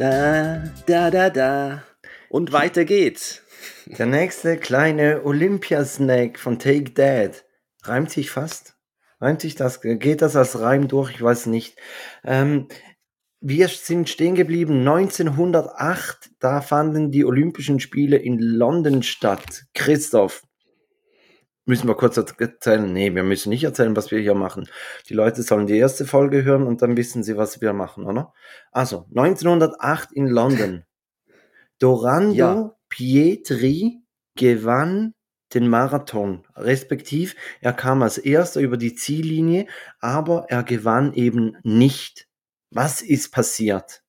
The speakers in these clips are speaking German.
Da, da, da, da. Und weiter geht's. Der nächste kleine Olympiasnack von Take Dad. Reimt sich fast. Reimt sich das? Geht das als Reim durch? Ich weiß nicht. Ähm, wir sind stehen geblieben 1908. Da fanden die Olympischen Spiele in London statt. Christoph, müssen wir kurz erzählen? Nee, wir müssen nicht erzählen, was wir hier machen. Die Leute sollen die erste Folge hören und dann wissen sie, was wir machen, oder? Also, 1908 in London. Dorando ja. Pietri gewann den Marathon, respektiv er kam als erster über die Ziellinie, aber er gewann eben nicht. Was ist passiert?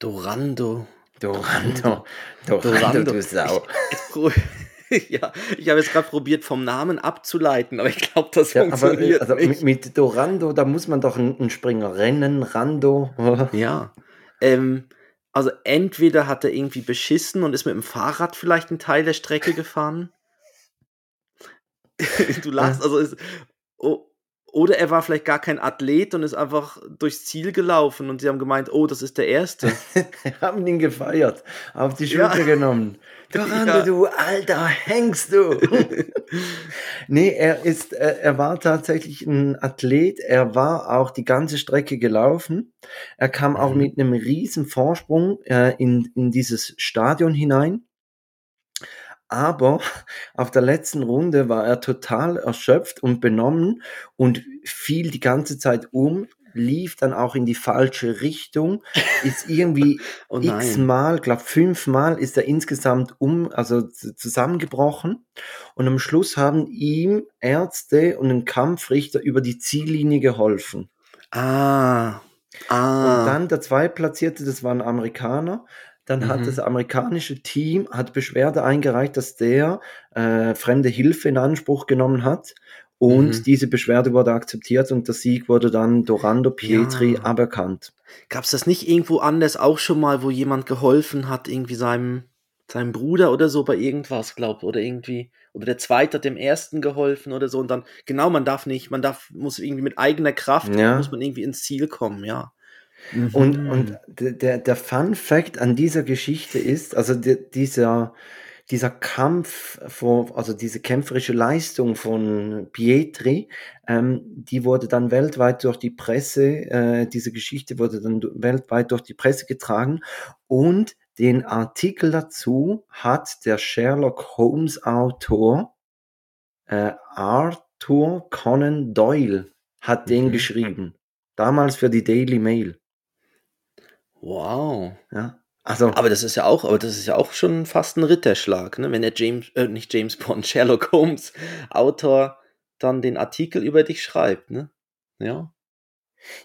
Dorando. Dorando. Dorando, Dorando du Sau. ja, ich habe jetzt gerade probiert, vom Namen abzuleiten, aber ich glaube, das ja, funktioniert aber, also nicht. Mit, Dorando, da muss man doch einen Springer rennen, Rando. ja. Ähm, also entweder hat er irgendwie beschissen und ist mit dem Fahrrad vielleicht einen Teil der Strecke gefahren. du lachst, also ist, oh, oder er war vielleicht gar kein Athlet und ist einfach durchs Ziel gelaufen und sie haben gemeint, oh, das ist der Erste. haben ihn gefeiert, auf die Schulter ja. genommen. Dorando, ja. du alter hängst du. nee, er ist, äh, er war tatsächlich ein Athlet. Er war auch die ganze Strecke gelaufen. Er kam auch mhm. mit einem riesen Vorsprung äh, in, in dieses Stadion hinein. Aber auf der letzten Runde war er total erschöpft und benommen und fiel die ganze Zeit um, lief dann auch in die falsche Richtung, ist irgendwie oh x-mal, glaube fünfmal ist er insgesamt um, also zusammengebrochen. Und am Schluss haben ihm Ärzte und ein Kampfrichter über die Ziellinie geholfen. Ah. Ah. Und dann der Zweitplatzierte, das war ein Amerikaner, dann mhm. hat das amerikanische Team hat Beschwerde eingereicht, dass der äh, fremde Hilfe in Anspruch genommen hat. Und mhm. diese Beschwerde wurde akzeptiert und der Sieg wurde dann Dorando Pietri ja. aberkannt. Gab es das nicht irgendwo anders auch schon mal, wo jemand geholfen hat, irgendwie seinem, seinem Bruder oder so bei irgendwas, glaubt, oder irgendwie, oder der Zweite hat dem Ersten geholfen oder so und dann, genau, man darf nicht, man darf, muss irgendwie mit eigener Kraft, ja. muss man irgendwie ins Ziel kommen, ja. Mhm. Und, und der, der Fun Fact an dieser Geschichte ist, also die, dieser, dieser Kampf, vor, also diese kämpferische Leistung von Pietri, ähm, die wurde dann weltweit durch die Presse, äh, diese Geschichte wurde dann weltweit durch die Presse getragen und den Artikel dazu hat der Sherlock Holmes Autor äh, Arthur Conan Doyle hat den mhm. geschrieben. Damals für die Daily Mail. Wow. Ja. Also, aber das ist ja auch, aber das ist ja auch schon fast ein Ritterschlag, ne? Wenn der James, äh, nicht James Bond, Sherlock Holmes Autor dann den Artikel über dich schreibt, ne? Ja.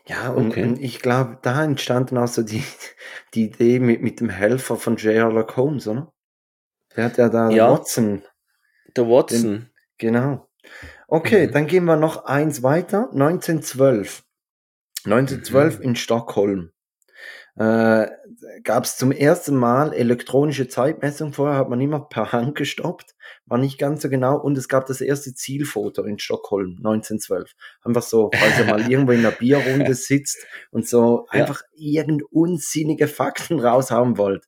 Ja, und, okay. und ich glaube, da entstand dann auch so die, die Idee mit, mit dem Helfer von Sherlock Holmes, oder? Der hat ja da ja, Watson. Der Watson. Den, genau. Okay, mhm. dann gehen wir noch eins weiter. 1912. 1912 mhm. in Stockholm äh, gab es zum ersten Mal elektronische Zeitmessung. Vorher hat man immer per Hand gestoppt, war nicht ganz so genau. Und es gab das erste Zielfoto in Stockholm 1912. Einfach so, falls ihr mal irgendwo in einer Bierrunde sitzt und so ja. einfach irgend unsinnige Fakten raushauen wollt.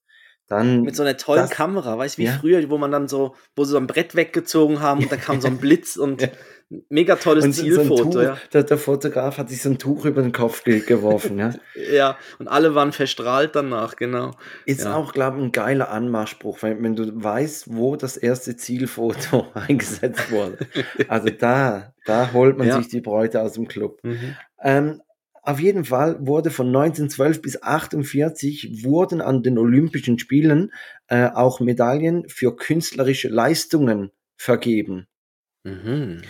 Dann mit so einer tollen das, Kamera, weißt du, wie ja. früher, wo man dann so, wo sie so ein Brett weggezogen haben und da kam so ein Blitz und. Mega tolles und Zielfoto, so Tuch, ja. Der, der, Fotograf hat sich so ein Tuch über den Kopf geworfen, ja. ja, und alle waren verstrahlt danach, genau. Ist ja. auch, glaube ich, ein geiler Anmachspruch, wenn, wenn du weißt, wo das erste Zielfoto eingesetzt wurde. Also da, da holt man ja. sich die Bräute aus dem Club. Mhm. Ähm, auf jeden Fall wurde von 1912 bis 1948 wurden an den Olympischen Spielen äh, auch Medaillen für künstlerische Leistungen vergeben. Mhm.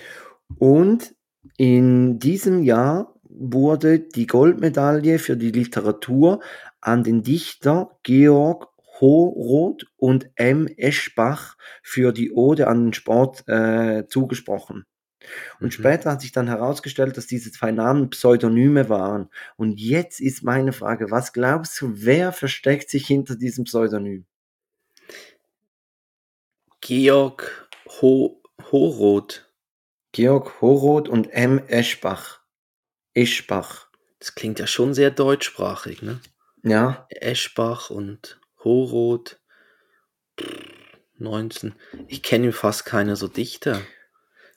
Und in diesem Jahr wurde die Goldmedaille für die Literatur an den Dichter Georg Horoth und M. Eschbach für die Ode an den Sport äh, zugesprochen. Und mhm. später hat sich dann herausgestellt, dass diese zwei Namen Pseudonyme waren. Und jetzt ist meine Frage, was glaubst du, wer versteckt sich hinter diesem Pseudonym? Georg Ho Horoth. Georg Horoth und M. Eschbach. Eschbach. Das klingt ja schon sehr deutschsprachig, ne? Ja. Eschbach und Horoth. 19. Ich kenne fast keine so Dichter.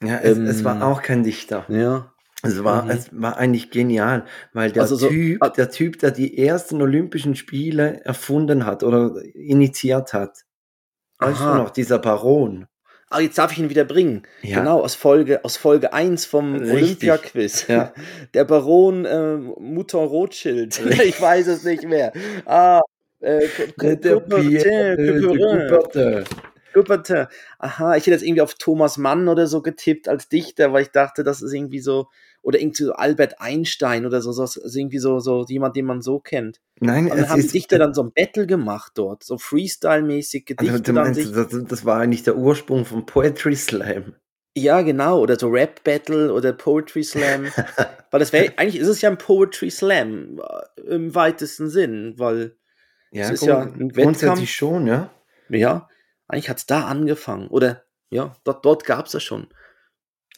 Ja, es, ähm, es, war auch kein Dichter. Ja. Es war, mhm. es war eigentlich genial, weil der, also so, typ, der Typ, der die ersten Olympischen Spiele erfunden hat oder initiiert hat, weißt du noch, dieser Baron. Ah, jetzt darf ich ihn wieder bringen. Ja. Genau, aus Folge, aus Folge 1 vom Olympia-Quiz. Ja. Der Baron äh, Mutter Rothschild. ich weiß es nicht mehr. Ah, äh, der Pierre, Coubertin. Aha, ich hätte jetzt irgendwie auf Thomas Mann oder so getippt als Dichter, weil ich dachte, das ist irgendwie so, oder irgendwie so Albert Einstein oder so, so also irgendwie so, so jemand, den man so kennt. Nein, Und dann haben die Dichter dann so ein Battle gemacht dort, so Freestyle-mäßig Gedichte. Also, du meinst, das, das war eigentlich der Ursprung von Poetry Slam. Ja, genau, oder so Rap Battle oder Poetry Slam. weil das wäre, eigentlich ist es ja ein Poetry Slam äh, im weitesten Sinn, weil ja, es ist ja ein grundsätzlich schon, ja. Ja, eigentlich hat es da angefangen. Oder ja, dort, dort gab es ja schon.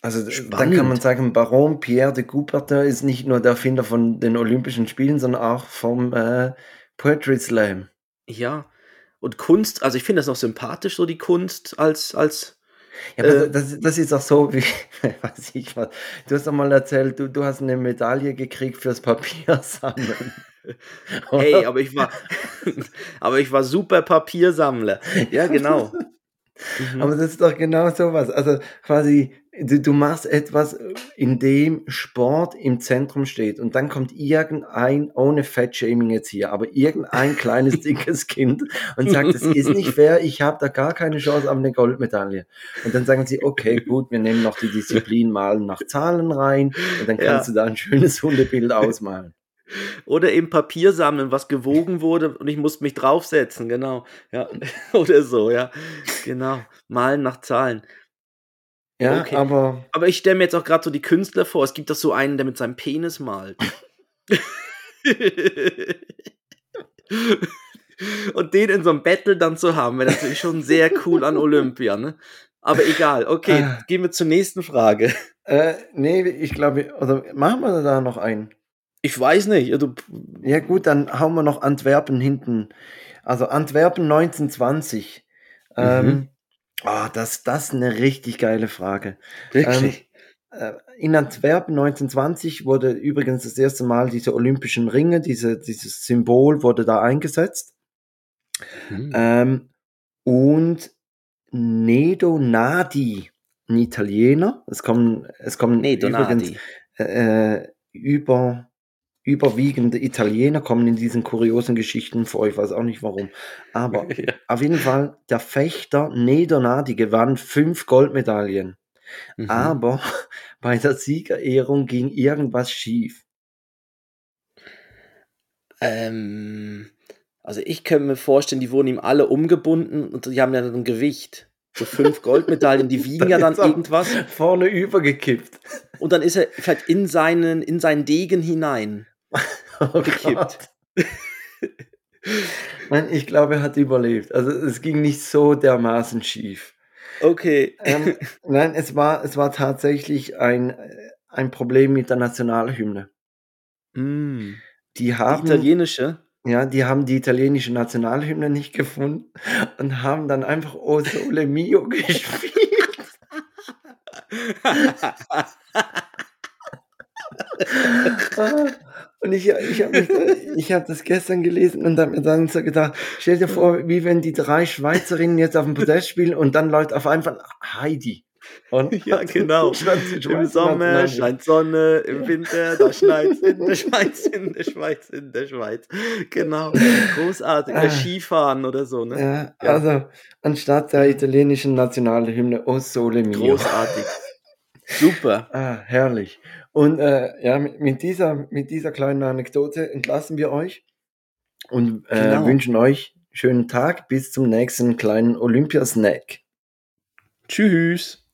Also Spannend. dann kann man sagen, Baron Pierre de Coubertin ist nicht nur der Erfinder von den Olympischen Spielen, sondern auch vom äh, Poetry Slam. Ja, und Kunst, also ich finde das noch sympathisch, so die Kunst als, als ja, äh, das, das, ist auch so, wie, weiß ich was. Du hast doch mal erzählt, du, du hast eine Medaille gekriegt fürs Papiersammeln. hey, aber ich war, aber ich war super Papiersammler. Ja, genau. Mhm. Aber das ist doch genau sowas. Also quasi, du, du machst etwas, in dem Sport im Zentrum steht und dann kommt irgendein, ohne Fettshaming jetzt hier, aber irgendein kleines, dickes Kind und sagt, das ist nicht fair, ich habe da gar keine Chance auf eine Goldmedaille. Und dann sagen sie, okay, gut, wir nehmen noch die Disziplin malen nach Zahlen rein und dann kannst ja. du da ein schönes Hundebild ausmalen. Oder eben Papier sammeln, was gewogen wurde und ich musste mich draufsetzen, genau. Ja. Oder so, ja. Genau. Malen nach Zahlen. Ja, okay. aber. Aber ich stelle mir jetzt auch gerade so die Künstler vor. Es gibt doch so einen, der mit seinem Penis malt. und den in so einem Battle dann zu haben, wäre natürlich schon sehr cool an Olympia, ne? Aber egal, okay, äh, gehen wir zur nächsten Frage. Äh, nee, ich glaube, oder machen wir da noch einen? Ich weiß nicht. Also, ja, gut, dann hauen wir noch Antwerpen hinten. Also Antwerpen 1920. Mhm. Ähm, oh, das, das ist eine richtig geile Frage. Wirklich? Ähm, äh, in Antwerpen 1920 wurde übrigens das erste Mal diese olympischen Ringe, diese, dieses Symbol wurde da eingesetzt. Mhm. Ähm, und Nedo Nadi, ein Italiener, es kommen, es kommen Nedo übrigens äh, über überwiegende Italiener kommen in diesen kuriosen Geschichten vor. Ich weiß auch nicht warum. Aber ja. auf jeden Fall, der Fechter Nedonadi gewann fünf Goldmedaillen. Mhm. Aber bei der Siegerehrung ging irgendwas schief. Ähm, also ich könnte mir vorstellen, die wurden ihm alle umgebunden und die haben ja dann ein Gewicht. So fünf Goldmedaillen, die wiegen ja dann irgendwas. Vorne übergekippt. Und dann ist er vielleicht in seinen, in seinen Degen hinein. oh gekippt. Nein, ich glaube, er hat überlebt. Also es ging nicht so dermaßen schief. Okay. Ähm, nein, es war, es war tatsächlich ein, ein Problem mit der Nationalhymne. Mm. Die haben. Die italienische? Ja, die haben die italienische Nationalhymne nicht gefunden und haben dann einfach O Sole Mio gespielt. Und ich, ich habe hab das gestern gelesen und habe mir dann so gedacht, stell dir vor, wie wenn die drei Schweizerinnen jetzt auf dem Podest spielen und dann läuft auf einmal Heidi. Und ja, genau. Im Sommer scheint Sonne, im Winter, da schneit in der Schweiz, in der Schweiz, in der Schweiz. Genau. Großartig. Oder ah. Skifahren oder so, ne? Ja, ja, also anstatt der italienischen Nationalhymne O Sole Mio. Großartig. Super. Ah, herrlich. Und äh, ja, mit dieser, mit dieser kleinen Anekdote entlassen wir euch und äh, genau. wünschen euch schönen Tag bis zum nächsten kleinen Olympiasnack. Tschüss.